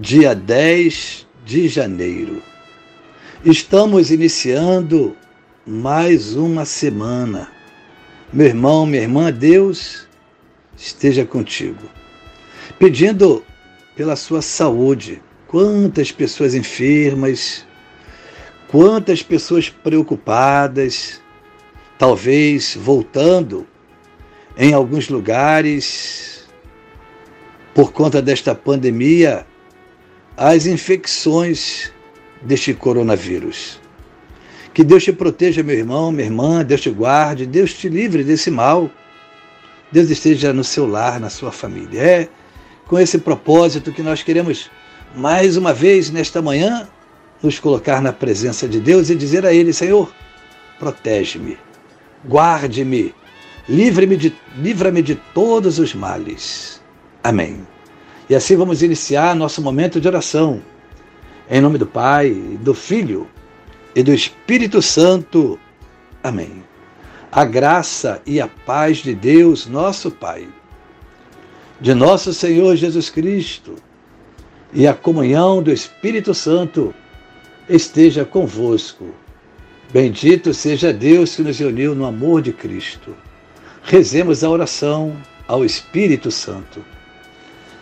dia 10 de janeiro. Estamos iniciando mais uma semana. Meu irmão, minha irmã, Deus esteja contigo. Pedindo pela sua saúde. Quantas pessoas enfermas, quantas pessoas preocupadas, talvez voltando em alguns lugares por conta desta pandemia as infecções deste coronavírus. Que Deus te proteja, meu irmão, minha irmã, Deus te guarde, Deus te livre desse mal. Deus esteja no seu lar, na sua família. É com esse propósito que nós queremos, mais uma vez, nesta manhã, nos colocar na presença de Deus e dizer a Ele: Senhor, protege-me, guarde-me, livre-me de, livra-me de todos os males. Amém. E assim vamos iniciar nosso momento de oração. Em nome do Pai, do Filho e do Espírito Santo. Amém. A graça e a paz de Deus, nosso Pai, de nosso Senhor Jesus Cristo e a comunhão do Espírito Santo esteja convosco. Bendito seja Deus que nos uniu no amor de Cristo. Rezemos a oração ao Espírito Santo.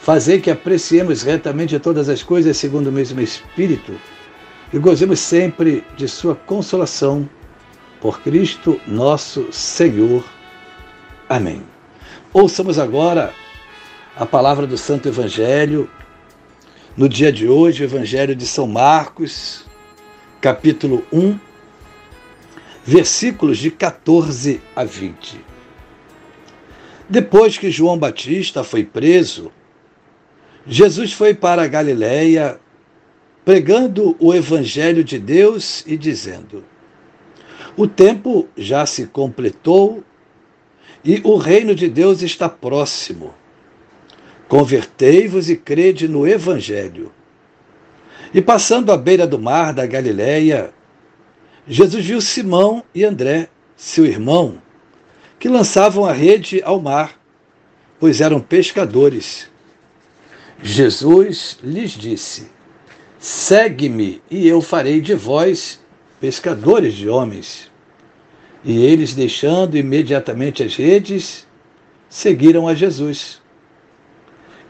Fazei que apreciemos retamente todas as coisas segundo o mesmo Espírito e gozemos sempre de Sua consolação. Por Cristo nosso Senhor. Amém. Ouçamos agora a palavra do Santo Evangelho. No dia de hoje, o Evangelho de São Marcos, capítulo 1, versículos de 14 a 20. Depois que João Batista foi preso, Jesus foi para a Galiléia pregando o evangelho de Deus e dizendo: O tempo já se completou e o reino de Deus está próximo. Convertei-vos e crede no evangelho. E passando à beira do mar da Galiléia, Jesus viu Simão e André, seu irmão, que lançavam a rede ao mar, pois eram pescadores. Jesus lhes disse: Segue-me, e eu farei de vós pescadores de homens. E eles, deixando imediatamente as redes, seguiram a Jesus.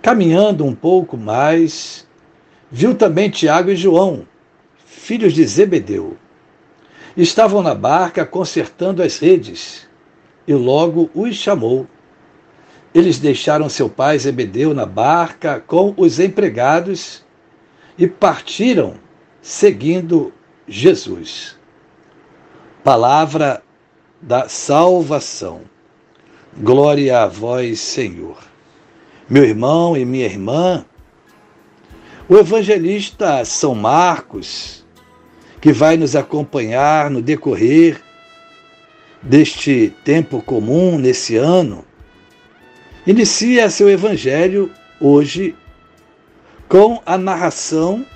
Caminhando um pouco mais, viu também Tiago e João, filhos de Zebedeu. Estavam na barca consertando as redes, e logo os chamou. Eles deixaram seu pai Zebedeu na barca com os empregados e partiram seguindo Jesus. Palavra da salvação. Glória a vós, Senhor. Meu irmão e minha irmã, o evangelista São Marcos, que vai nos acompanhar no decorrer deste tempo comum, nesse ano, inicia seu evangelho hoje com a narração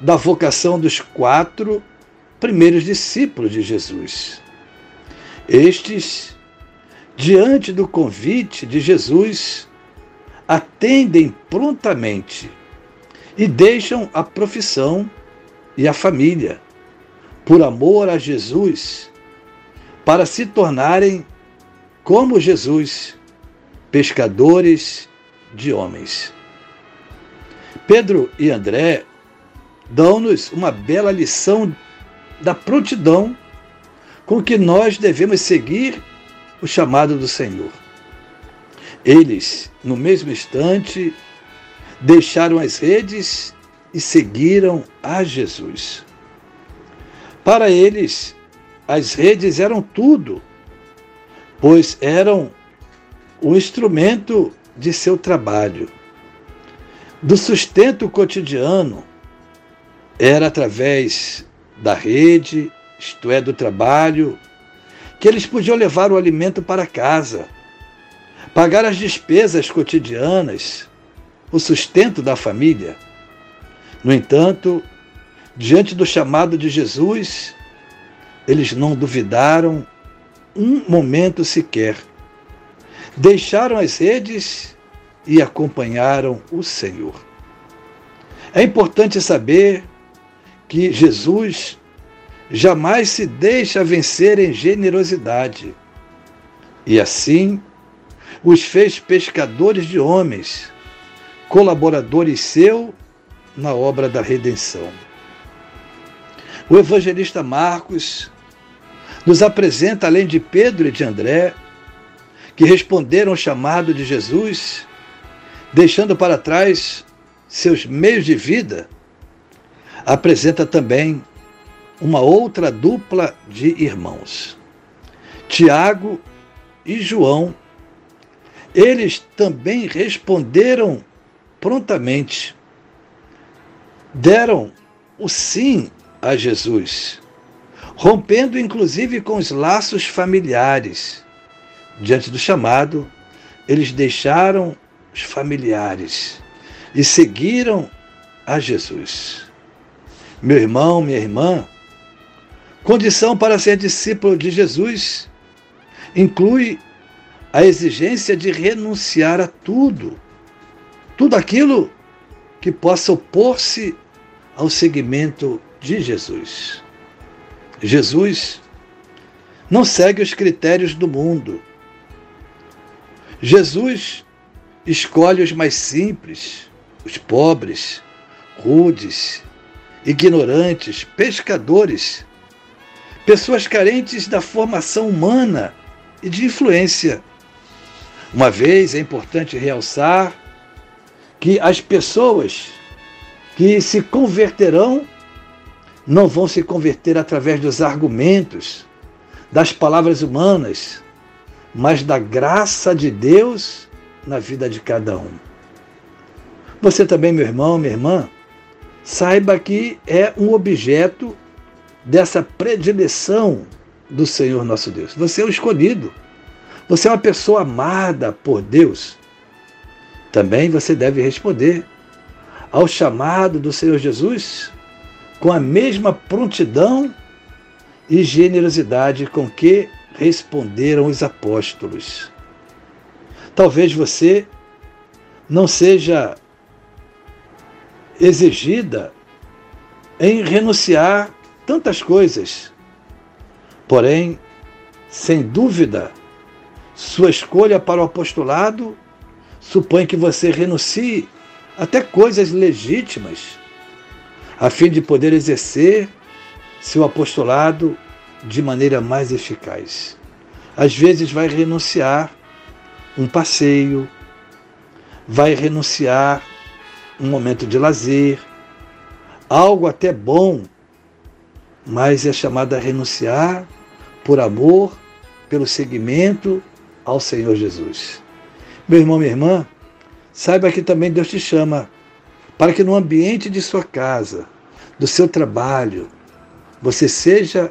da vocação dos quatro primeiros discípulos de Jesus. Estes, diante do convite de Jesus, atendem prontamente e deixam a profissão e a família, por amor a Jesus, para se tornarem como Jesus pescadores de homens. Pedro e André dão-nos uma bela lição da prontidão com que nós devemos seguir o chamado do Senhor. Eles, no mesmo instante, deixaram as redes e seguiram a Jesus. Para eles, as redes eram tudo, pois eram o instrumento de seu trabalho. Do sustento cotidiano era através da rede, isto é, do trabalho, que eles podiam levar o alimento para casa, pagar as despesas cotidianas, o sustento da família. No entanto, diante do chamado de Jesus, eles não duvidaram um momento sequer. Deixaram as redes e acompanharam o Senhor. É importante saber que Jesus jamais se deixa vencer em generosidade. E assim, os fez pescadores de homens, colaboradores seu na obra da redenção. O evangelista Marcos nos apresenta, além de Pedro e de André, que responderam ao chamado de Jesus, deixando para trás seus meios de vida, apresenta também uma outra dupla de irmãos, Tiago e João. Eles também responderam prontamente, deram o sim a Jesus, rompendo inclusive com os laços familiares. Diante do chamado, eles deixaram os familiares e seguiram a Jesus. Meu irmão, minha irmã, Condição para ser discípulo de Jesus inclui a exigência de renunciar a tudo, tudo aquilo que possa opor-se ao seguimento de Jesus. Jesus não segue os critérios do mundo. Jesus escolhe os mais simples, os pobres, rudes, ignorantes, pescadores pessoas carentes da formação humana e de influência. Uma vez é importante realçar que as pessoas que se converterão não vão se converter através dos argumentos, das palavras humanas, mas da graça de Deus na vida de cada um. Você também, meu irmão, minha irmã, saiba que é um objeto dessa predileção do Senhor nosso Deus. Você é o escolhido. Você é uma pessoa amada por Deus. Também você deve responder ao chamado do Senhor Jesus com a mesma prontidão e generosidade com que responderam os apóstolos. Talvez você não seja exigida em renunciar tantas coisas. Porém, sem dúvida, sua escolha para o apostolado supõe que você renuncie até coisas legítimas, a fim de poder exercer seu apostolado de maneira mais eficaz. Às vezes vai renunciar um passeio, vai renunciar um momento de lazer, algo até bom mas é chamada a renunciar por amor, pelo seguimento ao Senhor Jesus. Meu irmão, minha irmã, saiba que também Deus te chama para que no ambiente de sua casa, do seu trabalho, você seja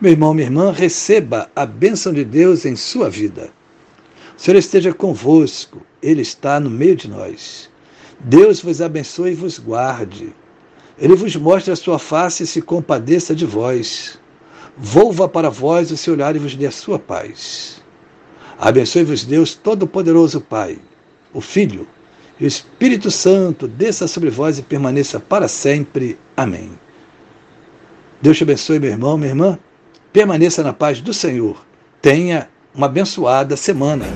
Meu irmão, minha irmã, receba a bênção de Deus em sua vida. O Senhor esteja convosco, Ele está no meio de nós. Deus vos abençoe e vos guarde. Ele vos mostre a sua face e se compadeça de vós. Volva para vós o seu olhar e vos dê a sua paz. Abençoe-vos Deus Todo-Poderoso Pai, o Filho e o Espírito Santo, desça sobre vós e permaneça para sempre. Amém. Deus te abençoe, meu irmão, minha irmã. Permaneça na paz do Senhor. Tenha uma abençoada semana.